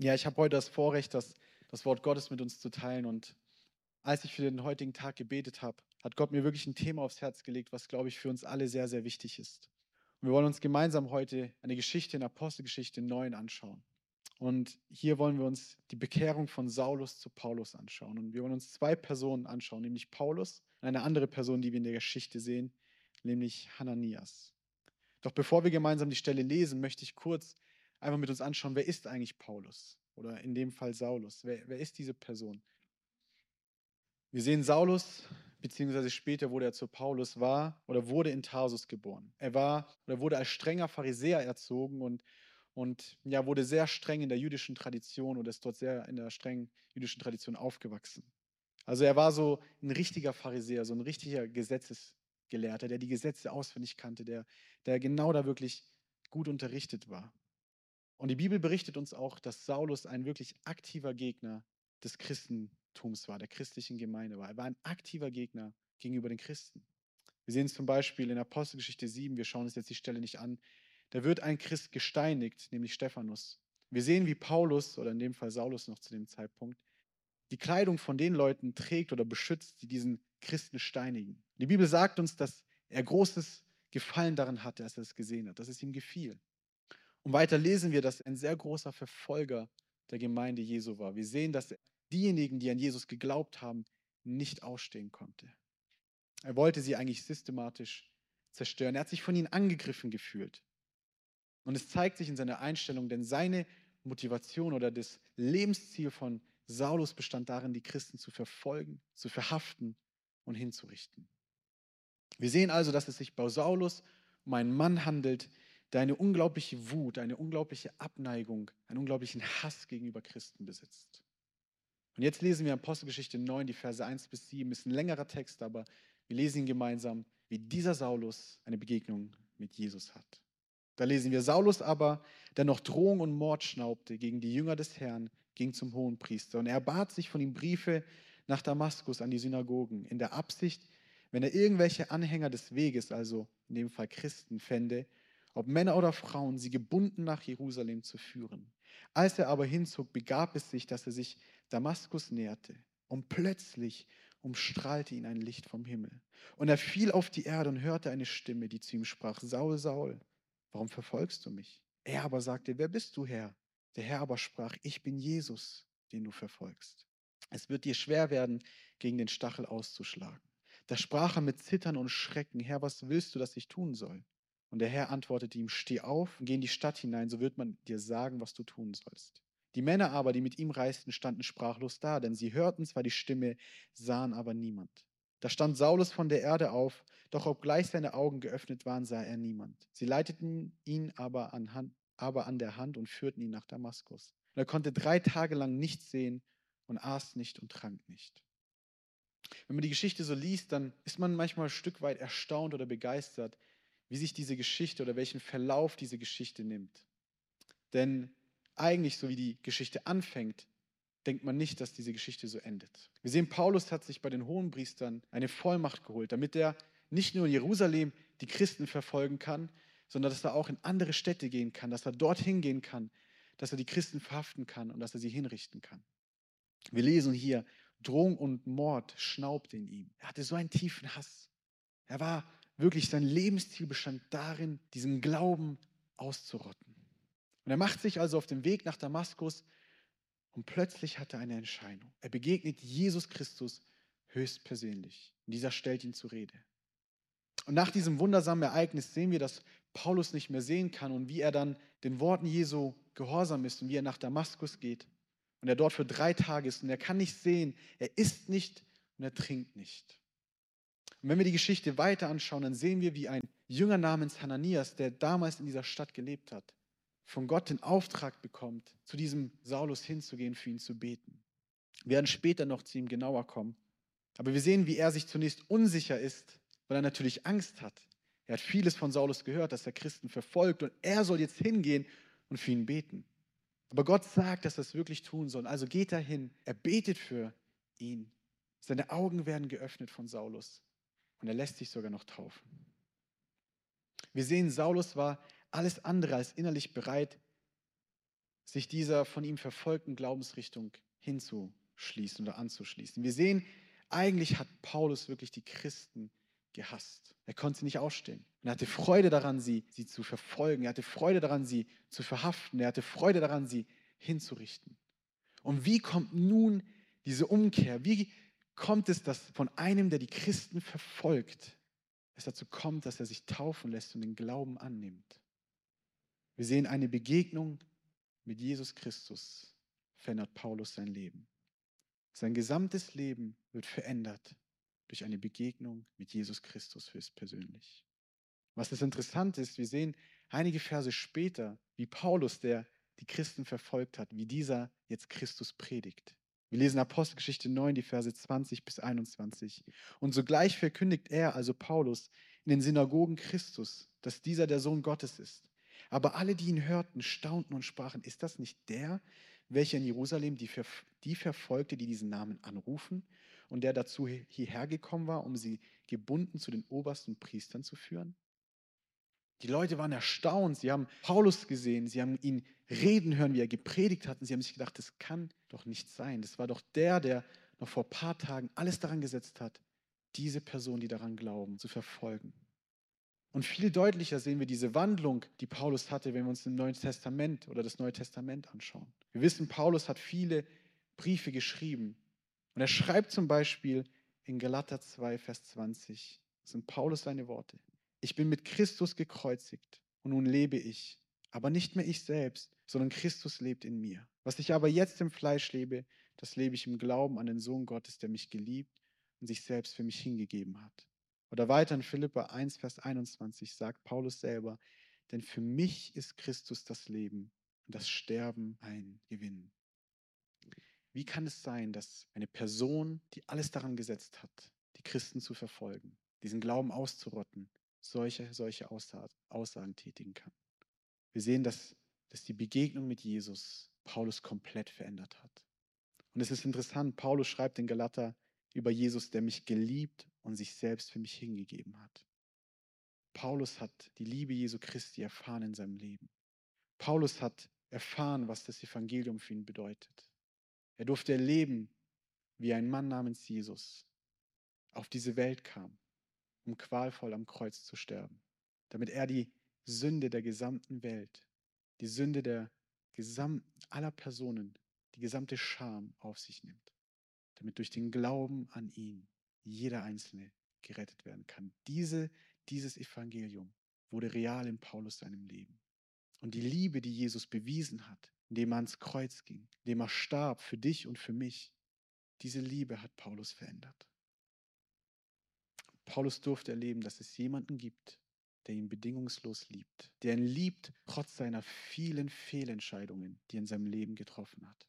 Ja, ich habe heute das Vorrecht, das, das Wort Gottes mit uns zu teilen. Und als ich für den heutigen Tag gebetet habe, hat Gott mir wirklich ein Thema aufs Herz gelegt, was, glaube ich, für uns alle sehr, sehr wichtig ist. Und wir wollen uns gemeinsam heute eine Geschichte in Apostelgeschichte 9 anschauen. Und hier wollen wir uns die Bekehrung von Saulus zu Paulus anschauen. Und wir wollen uns zwei Personen anschauen, nämlich Paulus und eine andere Person, die wir in der Geschichte sehen, nämlich Hananias. Doch bevor wir gemeinsam die Stelle lesen, möchte ich kurz einfach mit uns anschauen, wer ist eigentlich Paulus? Oder in dem Fall Saulus. Wer, wer ist diese Person? Wir sehen Saulus, beziehungsweise später wurde er zu Paulus, war oder wurde in Tarsus geboren. Er war oder wurde als strenger Pharisäer erzogen und, und ja, wurde sehr streng in der jüdischen Tradition oder ist dort sehr in der strengen jüdischen Tradition aufgewachsen. Also er war so ein richtiger Pharisäer, so ein richtiger Gesetzesgelehrter, der die Gesetze auswendig kannte, der, der genau da wirklich gut unterrichtet war. Und die Bibel berichtet uns auch, dass Saulus ein wirklich aktiver Gegner des Christentums war, der christlichen Gemeinde war. Er war ein aktiver Gegner gegenüber den Christen. Wir sehen es zum Beispiel in Apostelgeschichte 7, wir schauen uns jetzt die Stelle nicht an. Da wird ein Christ gesteinigt, nämlich Stephanus. Wir sehen, wie Paulus, oder in dem Fall Saulus noch zu dem Zeitpunkt, die Kleidung von den Leuten trägt oder beschützt, die diesen Christen steinigen. Die Bibel sagt uns, dass er großes Gefallen daran hatte, als er es gesehen hat, dass es ihm gefiel. Und weiter lesen wir, dass er ein sehr großer Verfolger der Gemeinde Jesu war. Wir sehen, dass diejenigen, die an Jesus geglaubt haben, nicht ausstehen konnte. Er wollte sie eigentlich systematisch zerstören. Er hat sich von ihnen angegriffen gefühlt. Und es zeigt sich in seiner Einstellung, denn seine Motivation oder das Lebensziel von Saulus bestand darin, die Christen zu verfolgen, zu verhaften und hinzurichten. Wir sehen also, dass es sich bei Saulus um einen Mann handelt, der eine unglaubliche Wut, eine unglaubliche Abneigung, einen unglaublichen Hass gegenüber Christen besitzt. Und jetzt lesen wir Apostelgeschichte 9, die Verse 1 bis 7. Ist ein längerer Text, aber wir lesen ihn gemeinsam, wie dieser Saulus eine Begegnung mit Jesus hat. Da lesen wir, Saulus aber, der noch Drohung und Mord schnaubte gegen die Jünger des Herrn, ging zum Hohenpriester und er bat sich von ihm Briefe nach Damaskus an die Synagogen, in der Absicht, wenn er irgendwelche Anhänger des Weges, also in dem Fall Christen, fände, ob Männer oder Frauen, sie gebunden nach Jerusalem zu führen. Als er aber hinzog, begab es sich, dass er sich Damaskus näherte. Und plötzlich umstrahlte ihn ein Licht vom Himmel. Und er fiel auf die Erde und hörte eine Stimme, die zu ihm sprach, Saul, Saul, warum verfolgst du mich? Er aber sagte, wer bist du, Herr? Der Herr aber sprach, ich bin Jesus, den du verfolgst. Es wird dir schwer werden, gegen den Stachel auszuschlagen. Da sprach er mit Zittern und Schrecken, Herr, was willst du, dass ich tun soll? Und der Herr antwortete ihm, steh auf und geh in die Stadt hinein, so wird man dir sagen, was du tun sollst. Die Männer aber, die mit ihm reisten, standen sprachlos da, denn sie hörten zwar die Stimme, sahen aber niemand. Da stand Saulus von der Erde auf, doch obgleich seine Augen geöffnet waren, sah er niemand. Sie leiteten ihn aber an, Hand, aber an der Hand und führten ihn nach Damaskus. Und er konnte drei Tage lang nichts sehen und aß nicht und trank nicht. Wenn man die Geschichte so liest, dann ist man manchmal ein Stück weit erstaunt oder begeistert, wie sich diese Geschichte oder welchen Verlauf diese Geschichte nimmt. Denn eigentlich, so wie die Geschichte anfängt, denkt man nicht, dass diese Geschichte so endet. Wir sehen, Paulus hat sich bei den Hohenpriestern eine Vollmacht geholt, damit er nicht nur in Jerusalem die Christen verfolgen kann, sondern dass er auch in andere Städte gehen kann, dass er dorthin gehen kann, dass er die Christen verhaften kann und dass er sie hinrichten kann. Wir lesen hier, Drohung und Mord schnaubte in ihm. Er hatte so einen tiefen Hass. Er war wirklich sein Lebensziel bestand darin, diesen Glauben auszurotten. Und er macht sich also auf den Weg nach Damaskus und plötzlich hat er eine Entscheidung. Er begegnet Jesus Christus höchstpersönlich. Und dieser stellt ihn zur Rede. Und nach diesem wundersamen Ereignis sehen wir, dass Paulus nicht mehr sehen kann und wie er dann den Worten Jesu gehorsam ist und wie er nach Damaskus geht. Und er dort für drei Tage ist und er kann nicht sehen, er isst nicht und er trinkt nicht. Und wenn wir die Geschichte weiter anschauen, dann sehen wir, wie ein Jünger namens Hananias, der damals in dieser Stadt gelebt hat, von Gott den Auftrag bekommt, zu diesem Saulus hinzugehen, für ihn zu beten. Wir werden später noch zu ihm genauer kommen. Aber wir sehen, wie er sich zunächst unsicher ist, weil er natürlich Angst hat. Er hat vieles von Saulus gehört, dass er Christen verfolgt und er soll jetzt hingehen und für ihn beten. Aber Gott sagt, dass er es wirklich tun soll. Also geht er hin, er betet für ihn. Seine Augen werden geöffnet von Saulus und er lässt sich sogar noch taufen. Wir sehen, Saulus war alles andere als innerlich bereit, sich dieser von ihm verfolgten Glaubensrichtung hinzuschließen oder anzuschließen. Wir sehen, eigentlich hat Paulus wirklich die Christen gehasst. Er konnte sie nicht ausstehen. Und er hatte Freude daran, sie, sie zu verfolgen. Er hatte Freude daran, sie zu verhaften. Er hatte Freude daran, sie hinzurichten. Und wie kommt nun diese Umkehr? Wie kommt es, dass von einem, der die Christen verfolgt, es dazu kommt, dass er sich taufen lässt und den Glauben annimmt? Wir sehen eine Begegnung mit Jesus Christus verändert Paulus sein Leben. Sein gesamtes Leben wird verändert durch eine Begegnung mit Jesus Christus höchstpersönlich. Was das interessant ist, wir sehen einige Verse später, wie Paulus, der die Christen verfolgt hat, wie dieser jetzt Christus predigt. Wir lesen Apostelgeschichte 9, die Verse 20 bis 21. Und sogleich verkündigt er, also Paulus, in den Synagogen Christus, dass dieser der Sohn Gottes ist. Aber alle, die ihn hörten, staunten und sprachen, ist das nicht der, welcher in Jerusalem die, die verfolgte, die diesen Namen anrufen und der dazu hierher gekommen war, um sie gebunden zu den obersten Priestern zu führen? Die Leute waren erstaunt, sie haben Paulus gesehen, sie haben ihn reden hören, wie er gepredigt hat und sie haben sich gedacht, das kann doch nicht sein. Das war doch der, der noch vor ein paar Tagen alles daran gesetzt hat, diese Person, die daran glauben, zu verfolgen. Und viel deutlicher sehen wir diese Wandlung, die Paulus hatte, wenn wir uns im Neuen Testament oder das Neue Testament anschauen. Wir wissen, Paulus hat viele Briefe geschrieben. Und er schreibt zum Beispiel in Galater 2, Vers 20, das sind Paulus seine Worte. Ich bin mit Christus gekreuzigt und nun lebe ich, aber nicht mehr ich selbst, sondern Christus lebt in mir. Was ich aber jetzt im Fleisch lebe, das lebe ich im Glauben an den Sohn Gottes, der mich geliebt und sich selbst für mich hingegeben hat. Oder weiter in Philippa 1, Vers 21 sagt Paulus selber, denn für mich ist Christus das Leben und das Sterben ein Gewinn. Wie kann es sein, dass eine Person, die alles daran gesetzt hat, die Christen zu verfolgen, diesen Glauben auszurotten, solche, solche Aussagen tätigen kann? Wir sehen, dass, dass die Begegnung mit Jesus Paulus komplett verändert hat. Und es ist interessant, Paulus schreibt in Galater über Jesus, der mich geliebt und sich selbst für mich hingegeben hat. Paulus hat die Liebe Jesu Christi erfahren in seinem Leben. Paulus hat erfahren, was das Evangelium für ihn bedeutet. Er durfte erleben, wie ein Mann namens Jesus auf diese Welt kam, um qualvoll am Kreuz zu sterben, damit er die Sünde der gesamten Welt, die Sünde der gesamten aller Personen, die gesamte Scham auf sich nimmt, damit durch den Glauben an ihn jeder Einzelne gerettet werden kann. Diese, dieses Evangelium wurde real in Paulus seinem Leben. Und die Liebe, die Jesus bewiesen hat, indem er ans Kreuz ging, indem er starb für dich und für mich, diese Liebe hat Paulus verändert. Paulus durfte erleben, dass es jemanden gibt, der ihn bedingungslos liebt, der ihn liebt, trotz seiner vielen Fehlentscheidungen, die er in seinem Leben getroffen hat.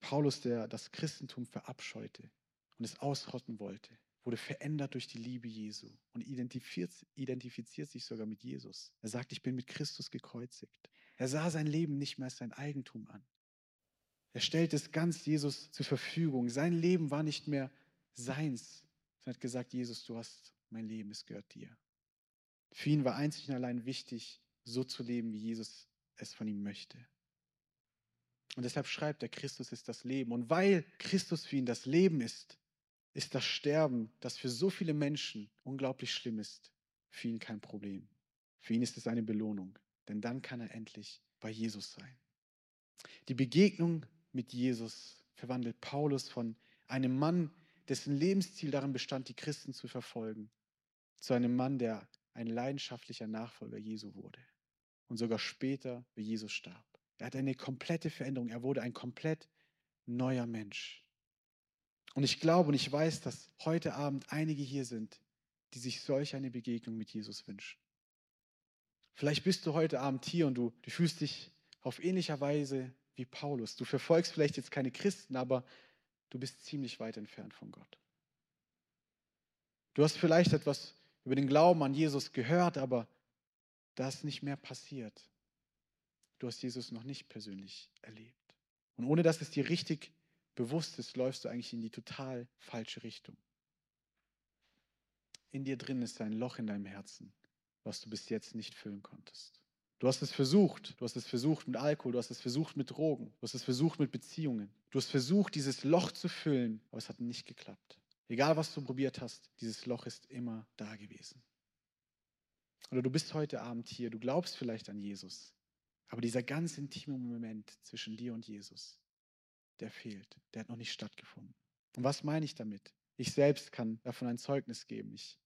Paulus, der das Christentum verabscheute, und es ausrotten wollte, wurde verändert durch die Liebe Jesu und identifiziert, identifiziert sich sogar mit Jesus. Er sagt, ich bin mit Christus gekreuzigt. Er sah sein Leben nicht mehr als sein Eigentum an. Er stellt es ganz Jesus zur Verfügung. Sein Leben war nicht mehr seins. Er hat gesagt, Jesus, du hast mein Leben, es gehört dir. Für ihn war einzig und allein wichtig, so zu leben, wie Jesus es von ihm möchte. Und deshalb schreibt er, Christus ist das Leben. Und weil Christus für ihn das Leben ist, ist das Sterben, das für so viele Menschen unglaublich schlimm ist, für ihn kein Problem. Für ihn ist es eine Belohnung, denn dann kann er endlich bei Jesus sein. Die Begegnung mit Jesus verwandelt Paulus von einem Mann, dessen Lebensziel darin bestand, die Christen zu verfolgen, zu einem Mann, der ein leidenschaftlicher Nachfolger Jesu wurde und sogar später, wie Jesus starb. Er hatte eine komplette Veränderung. Er wurde ein komplett neuer Mensch. Und ich glaube und ich weiß, dass heute Abend einige hier sind, die sich solch eine Begegnung mit Jesus wünschen. Vielleicht bist du heute Abend hier und du, du fühlst dich auf ähnlicher Weise wie Paulus. Du verfolgst vielleicht jetzt keine Christen, aber du bist ziemlich weit entfernt von Gott. Du hast vielleicht etwas über den Glauben an Jesus gehört, aber da ist nicht mehr passiert. Du hast Jesus noch nicht persönlich erlebt. Und ohne dass es dir richtig bewusst ist, läufst du eigentlich in die total falsche Richtung. In dir drin ist ein Loch in deinem Herzen, was du bis jetzt nicht füllen konntest. Du hast es versucht. Du hast es versucht mit Alkohol, du hast es versucht mit Drogen, du hast es versucht mit Beziehungen. Du hast versucht, dieses Loch zu füllen, aber es hat nicht geklappt. Egal, was du probiert hast, dieses Loch ist immer da gewesen. Oder du bist heute Abend hier, du glaubst vielleicht an Jesus, aber dieser ganz intime Moment zwischen dir und Jesus, der fehlt, der hat noch nicht stattgefunden. Und was meine ich damit? Ich selbst kann davon ein Zeugnis geben. Ich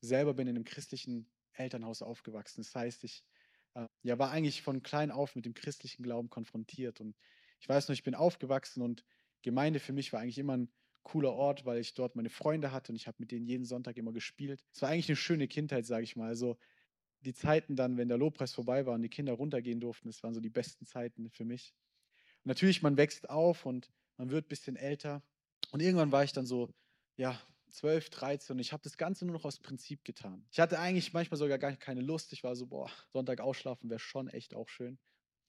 selber bin in einem christlichen Elternhaus aufgewachsen. Das heißt, ich äh, ja, war eigentlich von klein auf mit dem christlichen Glauben konfrontiert. Und ich weiß noch, ich bin aufgewachsen und Gemeinde für mich war eigentlich immer ein cooler Ort, weil ich dort meine Freunde hatte und ich habe mit denen jeden Sonntag immer gespielt. Es war eigentlich eine schöne Kindheit, sage ich mal. Also die Zeiten dann, wenn der Lobpreis vorbei war und die Kinder runtergehen durften, das waren so die besten Zeiten für mich. Und natürlich, man wächst auf und man wird ein bisschen älter. Und irgendwann war ich dann so, ja, 12, 13 und ich habe das Ganze nur noch aus Prinzip getan. Ich hatte eigentlich manchmal sogar gar keine Lust. Ich war so, boah, Sonntag ausschlafen wäre schon echt auch schön.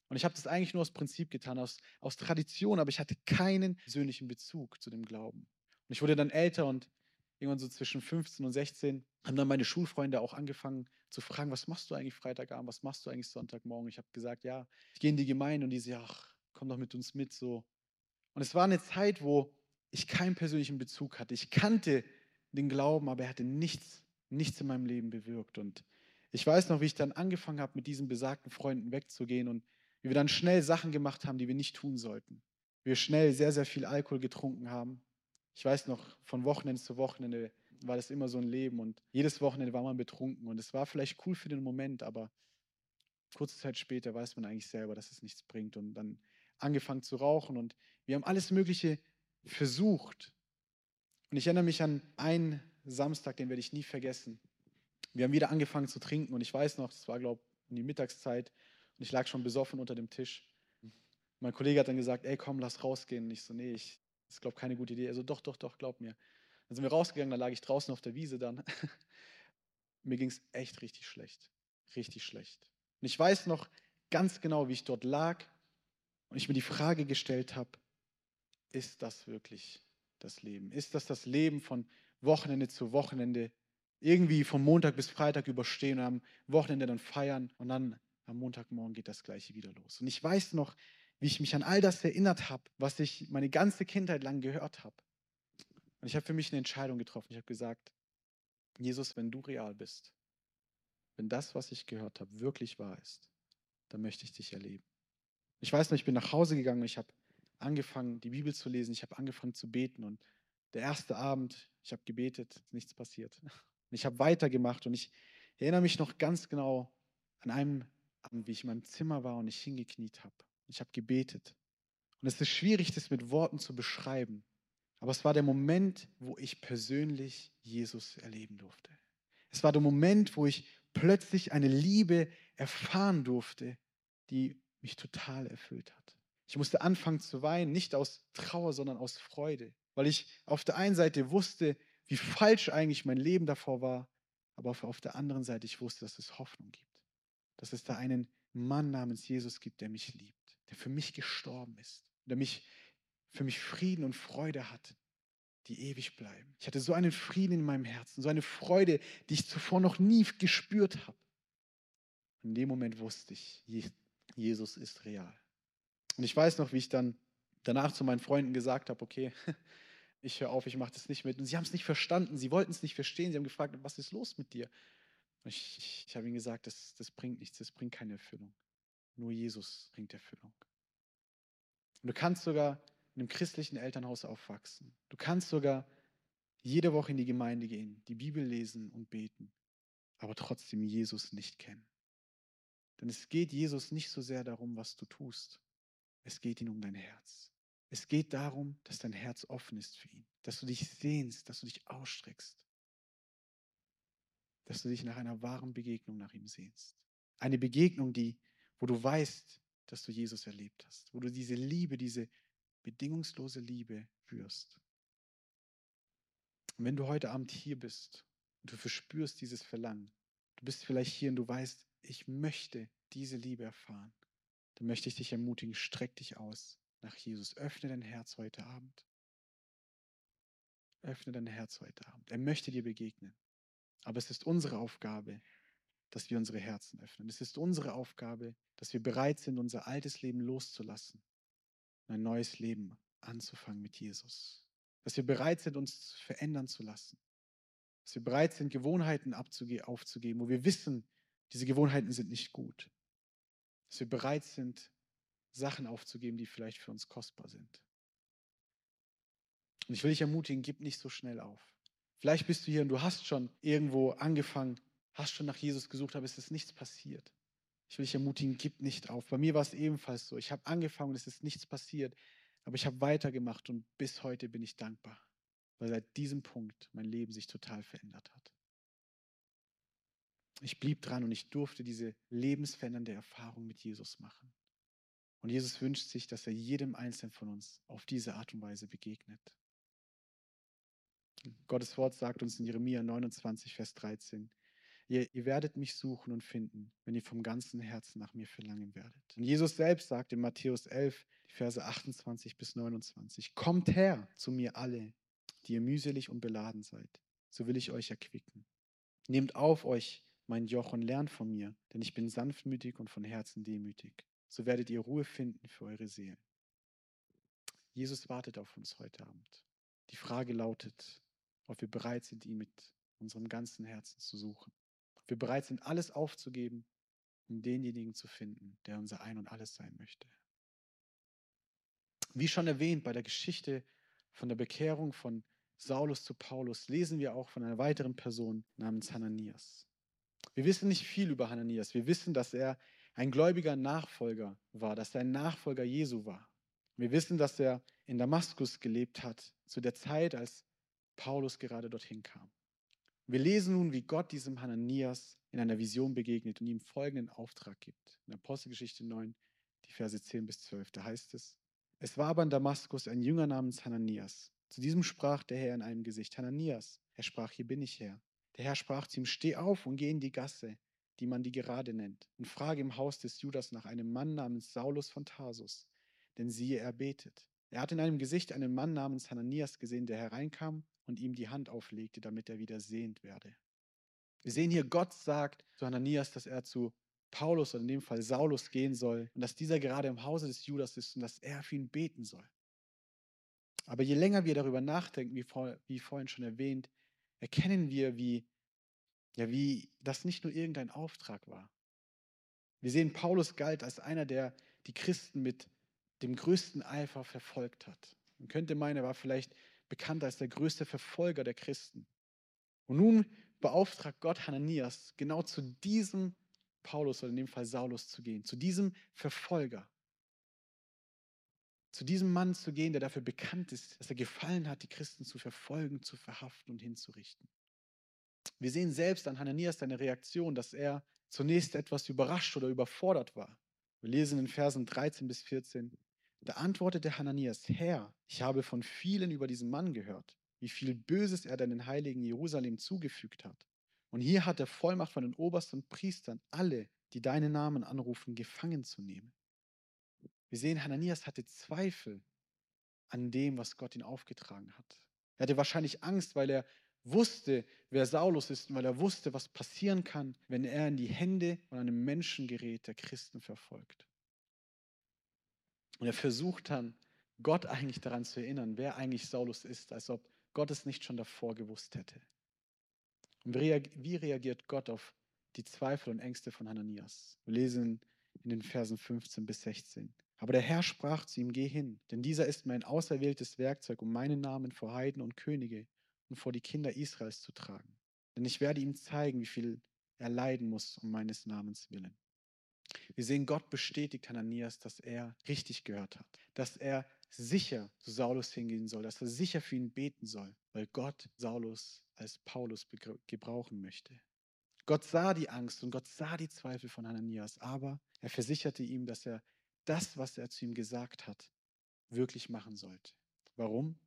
Und ich habe das eigentlich nur aus Prinzip getan, aus, aus Tradition, aber ich hatte keinen persönlichen Bezug zu dem Glauben. Und ich wurde dann älter und irgendwann so zwischen 15 und 16 haben dann meine Schulfreunde auch angefangen zu fragen, was machst du eigentlich Freitagabend, was machst du eigentlich Sonntagmorgen? Ich habe gesagt, ja, ich gehe in die Gemeinde und die so, ach, komm doch mit uns mit so. Und es war eine Zeit, wo ich keinen persönlichen Bezug hatte. Ich kannte den Glauben, aber er hatte nichts, nichts in meinem Leben bewirkt. Und ich weiß noch, wie ich dann angefangen habe, mit diesen besagten Freunden wegzugehen und wie wir dann schnell Sachen gemacht haben, die wir nicht tun sollten. Wir schnell sehr, sehr viel Alkohol getrunken haben. Ich weiß noch, von Wochenende zu Wochenende war das immer so ein Leben und jedes Wochenende war man betrunken und es war vielleicht cool für den Moment, aber kurze Zeit später weiß man eigentlich selber, dass es nichts bringt und dann angefangen zu rauchen und wir haben alles Mögliche versucht. Und ich erinnere mich an einen Samstag, den werde ich nie vergessen. Wir haben wieder angefangen zu trinken und ich weiß noch, es war, glaube ich, in die Mittagszeit und ich lag schon besoffen unter dem Tisch. Mein Kollege hat dann gesagt, ey, komm, lass rausgehen. Und ich so, nee, ich, das ist, glaube ich, keine gute Idee. Also doch, doch, doch, glaub mir. Dann sind wir rausgegangen, dann lag ich draußen auf der Wiese dann. mir ging es echt richtig schlecht. Richtig schlecht. Und ich weiß noch ganz genau, wie ich dort lag und ich mir die Frage gestellt habe, ist das wirklich das Leben? Ist das das Leben von Wochenende zu Wochenende? Irgendwie von Montag bis Freitag überstehen und am Wochenende dann feiern und dann am Montagmorgen geht das gleiche wieder los. Und ich weiß noch, wie ich mich an all das erinnert habe, was ich meine ganze Kindheit lang gehört habe. Und ich habe für mich eine Entscheidung getroffen. Ich habe gesagt, Jesus, wenn du real bist, wenn das, was ich gehört habe, wirklich wahr ist, dann möchte ich dich erleben. Ich weiß noch, ich bin nach Hause gegangen und ich habe angefangen, die Bibel zu lesen. Ich habe angefangen zu beten. Und der erste Abend, ich habe gebetet, nichts passiert. Und ich habe weitergemacht. Und ich erinnere mich noch ganz genau an einem Abend, wie ich in meinem Zimmer war und ich hingekniet habe. Ich habe gebetet. Und es ist schwierig, das mit Worten zu beschreiben. Aber es war der Moment, wo ich persönlich Jesus erleben durfte. Es war der Moment, wo ich plötzlich eine Liebe erfahren durfte, die mich total erfüllt hat. Ich musste anfangen zu weinen, nicht aus Trauer, sondern aus Freude, weil ich auf der einen Seite wusste, wie falsch eigentlich mein Leben davor war, aber auf der anderen Seite ich wusste, dass es Hoffnung gibt, dass es da einen Mann namens Jesus gibt, der mich liebt, der für mich gestorben ist, der mich für mich Frieden und Freude hat, die ewig bleiben. Ich hatte so einen Frieden in meinem Herzen, so eine Freude, die ich zuvor noch nie gespürt habe. In dem Moment wusste ich, Jesus ist real. Und ich weiß noch, wie ich dann danach zu meinen Freunden gesagt habe, okay, ich höre auf, ich mache das nicht mit. Und sie haben es nicht verstanden, sie wollten es nicht verstehen, sie haben gefragt, was ist los mit dir? Und ich, ich, ich habe ihnen gesagt, das, das bringt nichts, das bringt keine Erfüllung. Nur Jesus bringt Erfüllung. Und du kannst sogar in einem christlichen Elternhaus aufwachsen. Du kannst sogar jede Woche in die Gemeinde gehen, die Bibel lesen und beten, aber trotzdem Jesus nicht kennen. Denn es geht Jesus nicht so sehr darum, was du tust, es geht ihm um dein Herz. Es geht darum, dass dein Herz offen ist für ihn, dass du dich sehnst, dass du dich ausstreckst, dass du dich nach einer wahren Begegnung nach ihm sehnst. Eine Begegnung, die, wo du weißt, dass du Jesus erlebt hast, wo du diese Liebe, diese bedingungslose Liebe führst. Und wenn du heute Abend hier bist und du verspürst dieses Verlangen, du bist vielleicht hier und du weißt, ich möchte diese Liebe erfahren, dann möchte ich dich ermutigen, streck dich aus nach Jesus. Öffne dein Herz heute Abend. Öffne dein Herz heute Abend. Er möchte dir begegnen. Aber es ist unsere Aufgabe, dass wir unsere Herzen öffnen. Es ist unsere Aufgabe, dass wir bereit sind, unser altes Leben loszulassen und ein neues Leben anzufangen mit Jesus. Dass wir bereit sind, uns verändern zu lassen. Dass wir bereit sind, Gewohnheiten aufzugeben, wo wir wissen, diese Gewohnheiten sind nicht gut. Dass wir bereit sind, Sachen aufzugeben, die vielleicht für uns kostbar sind. Und ich will dich ermutigen, gib nicht so schnell auf. Vielleicht bist du hier und du hast schon irgendwo angefangen, hast schon nach Jesus gesucht, aber es ist nichts passiert. Ich will dich ermutigen, gib nicht auf. Bei mir war es ebenfalls so. Ich habe angefangen und es ist nichts passiert, aber ich habe weitergemacht und bis heute bin ich dankbar, weil seit diesem Punkt mein Leben sich total verändert hat. Ich blieb dran und ich durfte diese lebensverändernde Erfahrung mit Jesus machen. Und Jesus wünscht sich, dass er jedem Einzelnen von uns auf diese Art und Weise begegnet. Gottes Wort sagt uns in Jeremia 29, Vers 13, ihr, ihr, werdet mich suchen und finden, wenn ihr vom ganzen Herzen nach mir verlangen werdet. Und Jesus selbst sagt in Matthäus 11, die Verse 28 bis 29, kommt her zu mir alle, die ihr mühselig und beladen seid, so will ich euch erquicken. Nehmt auf euch mein Joch und lernt von mir, denn ich bin sanftmütig und von Herzen demütig. So werdet ihr Ruhe finden für eure Seelen. Jesus wartet auf uns heute Abend. Die Frage lautet, ob wir bereit sind, ihn mit unserem ganzen Herzen zu suchen. Ob wir bereit sind, alles aufzugeben, um denjenigen zu finden, der unser Ein und alles sein möchte. Wie schon erwähnt, bei der Geschichte von der Bekehrung von Saulus zu Paulus lesen wir auch von einer weiteren Person namens Hananias. Wir wissen nicht viel über Hananias. Wir wissen, dass er ein gläubiger Nachfolger war, dass er ein Nachfolger Jesu war. Wir wissen, dass er in Damaskus gelebt hat, zu der Zeit, als Paulus gerade dorthin kam. Wir lesen nun, wie Gott diesem Hananias in einer Vision begegnet und ihm folgenden Auftrag gibt. In Apostelgeschichte 9, die Verse 10 bis 12, da heißt es, es war aber in Damaskus ein Jünger namens Hananias. Zu diesem sprach der Herr in einem Gesicht, Hananias. Er sprach, hier bin ich Herr. Der Herr sprach zu ihm, steh auf und geh in die Gasse, die man die Gerade nennt, und frage im Haus des Judas nach einem Mann namens Saulus von Tarsus, denn siehe, er betet. Er hat in einem Gesicht einen Mann namens Hananias gesehen, der hereinkam und ihm die Hand auflegte, damit er wieder sehend werde. Wir sehen hier, Gott sagt zu Hananias, dass er zu Paulus oder in dem Fall Saulus gehen soll und dass dieser gerade im Hause des Judas ist und dass er für ihn beten soll. Aber je länger wir darüber nachdenken, wie, vor, wie vorhin schon erwähnt, erkennen wir, wie, ja, wie das nicht nur irgendein Auftrag war. Wir sehen, Paulus galt als einer, der die Christen mit dem größten Eifer verfolgt hat. Man könnte meinen, er war vielleicht bekannt als der größte Verfolger der Christen. Und nun beauftragt Gott Hananias, genau zu diesem Paulus oder in dem Fall Saulus zu gehen, zu diesem Verfolger, zu diesem Mann zu gehen, der dafür bekannt ist, dass er gefallen hat, die Christen zu verfolgen, zu verhaften und hinzurichten. Wir sehen selbst an Hananias seine Reaktion, dass er zunächst etwas überrascht oder überfordert war. Wir lesen in Versen 13 bis 14. Da antwortete Hananias, Herr, ich habe von vielen über diesen Mann gehört, wie viel Böses er deinen Heiligen Jerusalem zugefügt hat. Und hier hat er Vollmacht von den obersten Priestern, alle, die deinen Namen anrufen, gefangen zu nehmen. Wir sehen, Hananias hatte Zweifel an dem, was Gott ihn aufgetragen hat. Er hatte wahrscheinlich Angst, weil er wusste, wer Saulus ist und weil er wusste, was passieren kann, wenn er in die Hände von einem Menschen gerät, der Christen verfolgt. Und er versucht dann, Gott eigentlich daran zu erinnern, wer eigentlich Saulus ist, als ob Gott es nicht schon davor gewusst hätte. Und wie reagiert Gott auf die Zweifel und Ängste von Hananias? Wir lesen in den Versen 15 bis 16. Aber der Herr sprach zu ihm, geh hin, denn dieser ist mein auserwähltes Werkzeug, um meinen Namen vor Heiden und Könige und vor die Kinder Israels zu tragen. Denn ich werde ihm zeigen, wie viel er leiden muss um meines Namens willen. Wir sehen, Gott bestätigt Hananias, dass er richtig gehört hat, dass er sicher zu Saulus hingehen soll, dass er sicher für ihn beten soll, weil Gott Saulus als Paulus gebrauchen möchte. Gott sah die Angst und Gott sah die Zweifel von Hananias, aber er versicherte ihm, dass er das, was er zu ihm gesagt hat, wirklich machen sollte. Warum?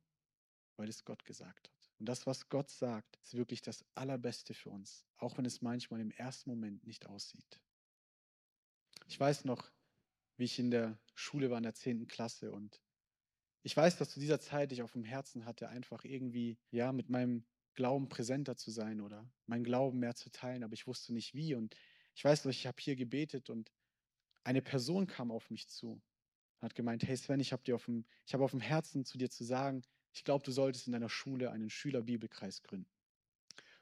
Weil es Gott gesagt hat. Und das, was Gott sagt, ist wirklich das Allerbeste für uns, auch wenn es manchmal im ersten Moment nicht aussieht. Ich weiß noch, wie ich in der Schule war in der 10. Klasse und ich weiß, dass zu dieser Zeit ich auf dem Herzen hatte, einfach irgendwie, ja, mit meinem Glauben präsenter zu sein oder meinen Glauben mehr zu teilen, aber ich wusste nicht wie. Und ich weiß noch, ich habe hier gebetet und eine Person kam auf mich zu und hat gemeint, hey Sven, ich habe habe auf dem Herzen zu dir zu sagen, ich glaube, du solltest in deiner Schule einen Schülerbibelkreis gründen.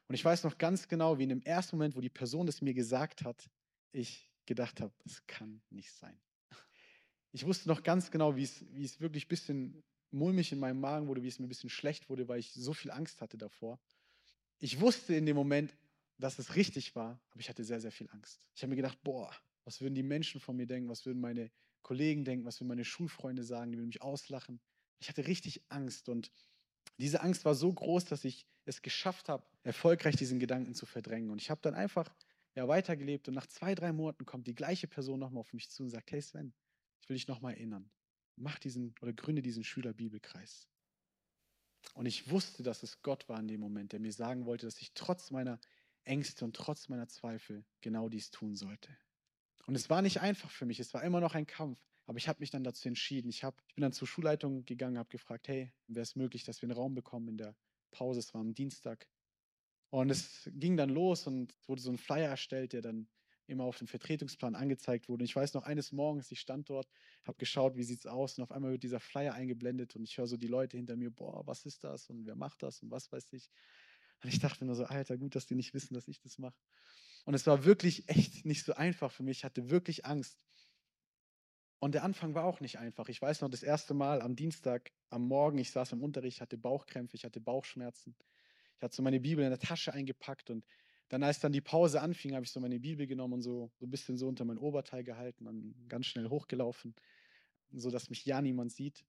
Und ich weiß noch ganz genau, wie in dem ersten Moment, wo die Person das mir gesagt hat, ich gedacht habe, das kann nicht sein. Ich wusste noch ganz genau, wie es, wie es wirklich ein bisschen mulmig in meinem Magen wurde, wie es mir ein bisschen schlecht wurde, weil ich so viel Angst hatte davor. Ich wusste in dem Moment, dass es richtig war, aber ich hatte sehr, sehr viel Angst. Ich habe mir gedacht, boah, was würden die Menschen von mir denken, was würden meine Kollegen denken, was würden meine Schulfreunde sagen, die würden mich auslachen. Ich hatte richtig Angst und diese Angst war so groß, dass ich es geschafft habe, erfolgreich diesen Gedanken zu verdrängen. Und ich habe dann einfach ja, weitergelebt und nach zwei, drei Monaten kommt die gleiche Person nochmal auf mich zu und sagt, hey Sven, ich will dich nochmal erinnern. Mach diesen oder gründe diesen Schülerbibelkreis. Und ich wusste, dass es Gott war in dem Moment, der mir sagen wollte, dass ich trotz meiner Ängste und trotz meiner Zweifel genau dies tun sollte. Und es war nicht einfach für mich, es war immer noch ein Kampf, aber ich habe mich dann dazu entschieden. Ich, hab, ich bin dann zur Schulleitung gegangen, habe gefragt, hey, wäre es möglich, dass wir einen Raum bekommen in der Pause? Es war am Dienstag. Und es ging dann los und wurde so ein Flyer erstellt, der dann immer auf dem Vertretungsplan angezeigt wurde. Und ich weiß noch, eines Morgens, ich stand dort, habe geschaut, wie sieht es aus und auf einmal wird dieser Flyer eingeblendet und ich höre so die Leute hinter mir, boah, was ist das und wer macht das und was weiß ich. Und ich dachte nur so, Alter, gut, dass die nicht wissen, dass ich das mache. Und es war wirklich echt nicht so einfach für mich. Ich hatte wirklich Angst. Und der Anfang war auch nicht einfach. Ich weiß noch, das erste Mal am Dienstag, am Morgen, ich saß im Unterricht, hatte Bauchkrämpfe, ich hatte Bauchschmerzen. Ich hatte so meine Bibel in der Tasche eingepackt und dann, als dann die Pause anfing, habe ich so meine Bibel genommen und so, so ein bisschen so unter mein Oberteil gehalten und ganz schnell hochgelaufen, so dass mich ja niemand sieht.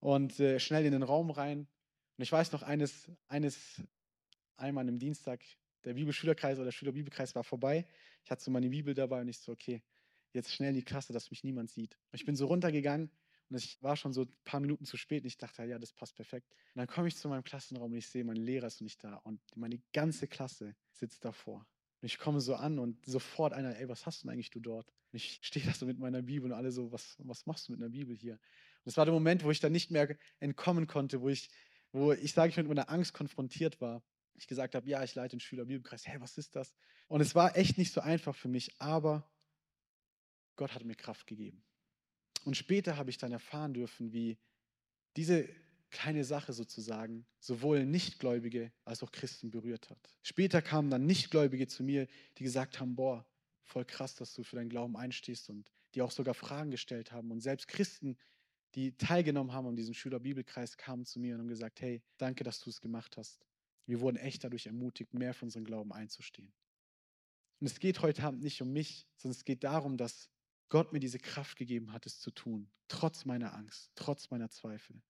Und äh, schnell in den Raum rein. Und ich weiß noch, eines, eines einmal am Dienstag, der Bibelschülerkreis oder der Schülerbibelkreis war vorbei. Ich hatte so meine Bibel dabei und ich so, okay, jetzt schnell in die Klasse, dass mich niemand sieht. Und ich bin so runtergegangen und ich war schon so ein paar Minuten zu spät und ich dachte, ja, das passt perfekt. Und dann komme ich zu meinem Klassenraum und ich sehe, mein Lehrer ist nicht da und meine ganze Klasse sitzt davor. Und ich komme so an und sofort einer, ey, was hast du denn eigentlich du dort? Und ich stehe da so mit meiner Bibel und alle so, was, was machst du mit einer Bibel hier? Und es war der Moment, wo ich dann nicht mehr entkommen konnte, wo ich, wo ich sage ich, mit meiner Angst konfrontiert war ich gesagt habe, ja, ich leite den Schülerbibelkreis. Hey, was ist das? Und es war echt nicht so einfach für mich, aber Gott hat mir Kraft gegeben. Und später habe ich dann erfahren dürfen, wie diese kleine Sache sozusagen sowohl Nichtgläubige als auch Christen berührt hat. Später kamen dann Nichtgläubige zu mir, die gesagt haben, boah, voll krass, dass du für deinen Glauben einstehst und die auch sogar Fragen gestellt haben. Und selbst Christen, die teilgenommen haben an diesem Schülerbibelkreis, kamen zu mir und haben gesagt, hey, danke, dass du es gemacht hast. Wir wurden echt dadurch ermutigt, mehr für unseren Glauben einzustehen. Und es geht heute Abend nicht um mich, sondern es geht darum, dass Gott mir diese Kraft gegeben hat, es zu tun, trotz meiner Angst, trotz meiner Zweifel,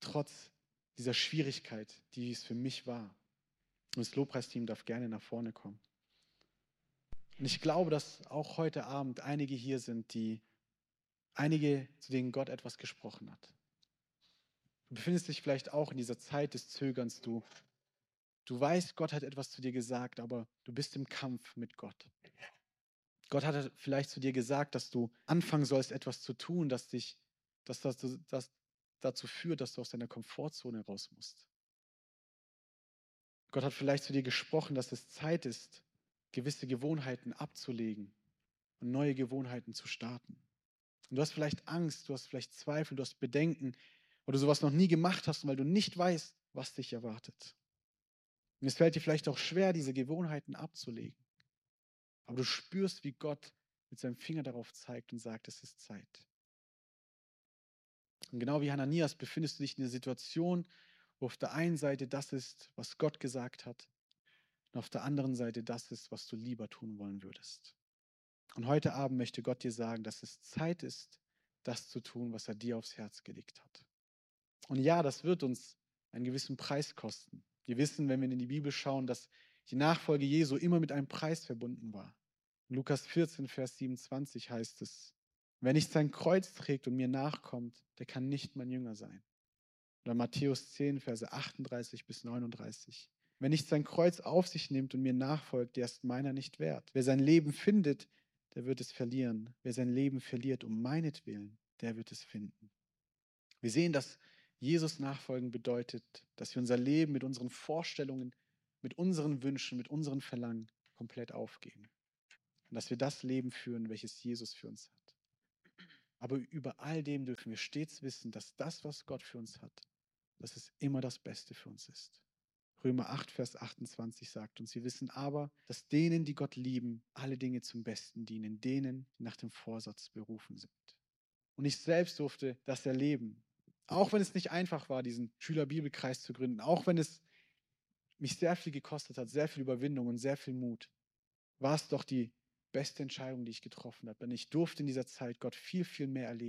trotz dieser Schwierigkeit, die es für mich war. Und das Lobpreisteam darf gerne nach vorne kommen. Und ich glaube, dass auch heute Abend einige hier sind, die einige, zu denen Gott etwas gesprochen hat. Du befindest dich vielleicht auch in dieser Zeit des Zögerns. Du Du weißt, Gott hat etwas zu dir gesagt, aber du bist im Kampf mit Gott. Gott hat vielleicht zu dir gesagt, dass du anfangen sollst, etwas zu tun, das dich, dass das, das dazu führt, dass du aus deiner Komfortzone raus musst. Gott hat vielleicht zu dir gesprochen, dass es Zeit ist, gewisse Gewohnheiten abzulegen und neue Gewohnheiten zu starten. Und du hast vielleicht Angst, du hast vielleicht Zweifel, du hast Bedenken, weil du sowas noch nie gemacht hast weil du nicht weißt, was dich erwartet. Und es fällt dir vielleicht auch schwer, diese Gewohnheiten abzulegen. Aber du spürst, wie Gott mit seinem Finger darauf zeigt und sagt, es ist Zeit. Und genau wie Hananias befindest du dich in der Situation, wo auf der einen Seite das ist, was Gott gesagt hat, und auf der anderen Seite das ist, was du lieber tun wollen würdest. Und heute Abend möchte Gott dir sagen, dass es Zeit ist, das zu tun, was er dir aufs Herz gelegt hat. Und ja, das wird uns einen gewissen Preis kosten. Wir wissen, wenn wir in die Bibel schauen, dass die Nachfolge Jesu immer mit einem Preis verbunden war. In Lukas 14, Vers 27 heißt es, wer nicht sein Kreuz trägt und mir nachkommt, der kann nicht mein Jünger sein. Oder Matthäus 10, Verse 38 bis 39. Wer nicht sein Kreuz auf sich nimmt und mir nachfolgt, der ist meiner nicht wert. Wer sein Leben findet, der wird es verlieren. Wer sein Leben verliert um meinetwillen, der wird es finden. Wir sehen, dass Jesus nachfolgen bedeutet, dass wir unser Leben mit unseren Vorstellungen, mit unseren Wünschen, mit unseren Verlangen komplett aufgeben. und dass wir das Leben führen, welches Jesus für uns hat. Aber über all dem dürfen wir stets wissen, dass das, was Gott für uns hat, dass es immer das Beste für uns ist. Römer 8, Vers 28 sagt uns, wir wissen aber, dass denen, die Gott lieben, alle Dinge zum Besten dienen, denen, die nach dem Vorsatz berufen sind. Und ich selbst durfte das erleben. Auch wenn es nicht einfach war, diesen Schülerbibelkreis zu gründen, auch wenn es mich sehr viel gekostet hat, sehr viel Überwindung und sehr viel Mut, war es doch die beste Entscheidung, die ich getroffen habe. Denn ich durfte in dieser Zeit Gott viel, viel mehr erleben.